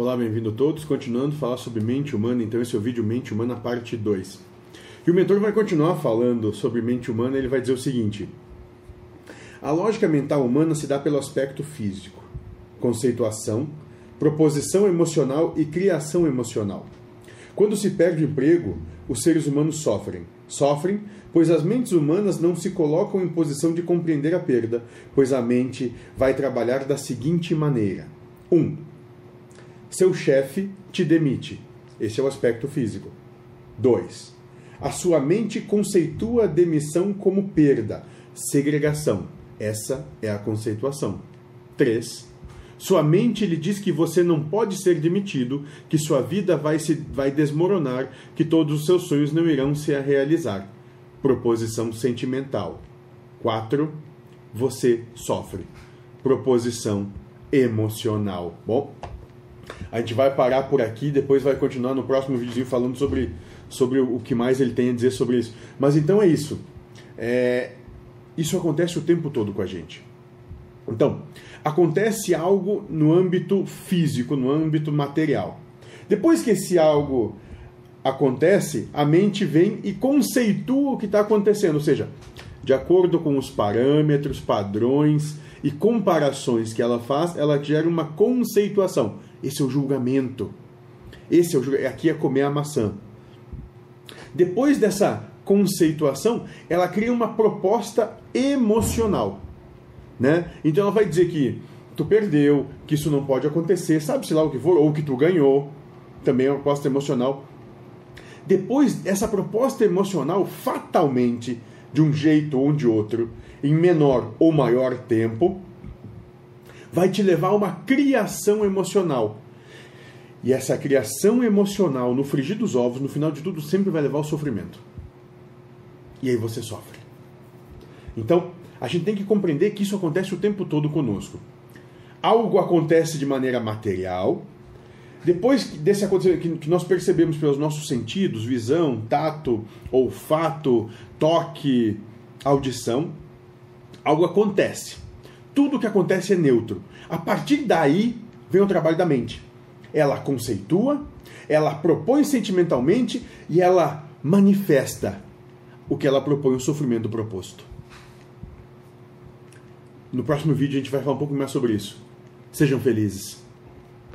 Olá, bem-vindo a todos. Continuando a falar sobre mente humana, então esse é o vídeo Mente Humana parte 2. E o mentor vai continuar falando sobre mente humana, ele vai dizer o seguinte: A lógica mental humana se dá pelo aspecto físico, conceituação, proposição emocional e criação emocional. Quando se perde o emprego, os seres humanos sofrem. Sofrem pois as mentes humanas não se colocam em posição de compreender a perda, pois a mente vai trabalhar da seguinte maneira: 1. Um, seu chefe te demite. Esse é o aspecto físico. 2. A sua mente conceitua a demissão como perda, segregação. Essa é a conceituação. 3. Sua mente lhe diz que você não pode ser demitido, que sua vida vai se vai desmoronar, que todos os seus sonhos não irão se realizar. Proposição sentimental. 4. Você sofre. Proposição emocional. Bom, a gente vai parar por aqui, depois vai continuar no próximo vídeo falando sobre, sobre o que mais ele tem a dizer sobre isso. Mas então é isso. É, isso acontece o tempo todo com a gente. Então, acontece algo no âmbito físico, no âmbito material. Depois que esse algo acontece, a mente vem e conceitua o que está acontecendo, ou seja, de acordo com os parâmetros, padrões e comparações que ela faz, ela gera uma conceituação. Esse é o julgamento. Esse é o aqui é comer a maçã. Depois dessa conceituação, ela cria uma proposta emocional, né? Então ela vai dizer que tu perdeu, que isso não pode acontecer, sabe-se lá o que for, ou que tu ganhou. Também é uma proposta emocional. Depois, essa proposta emocional, fatalmente, de um jeito ou de outro, em menor ou maior tempo, vai te levar a uma criação emocional. E essa criação emocional, no frigir dos ovos, no final de tudo, sempre vai levar ao sofrimento. E aí você sofre. Então, a gente tem que compreender que isso acontece o tempo todo conosco. Algo acontece de maneira material. Depois desse acontecimento que nós percebemos pelos nossos sentidos, visão, tato, olfato, toque, audição, algo acontece tudo que acontece é neutro. A partir daí vem o trabalho da mente. Ela conceitua, ela propõe sentimentalmente e ela manifesta o que ela propõe, o sofrimento proposto. No próximo vídeo a gente vai falar um pouco mais sobre isso. Sejam felizes.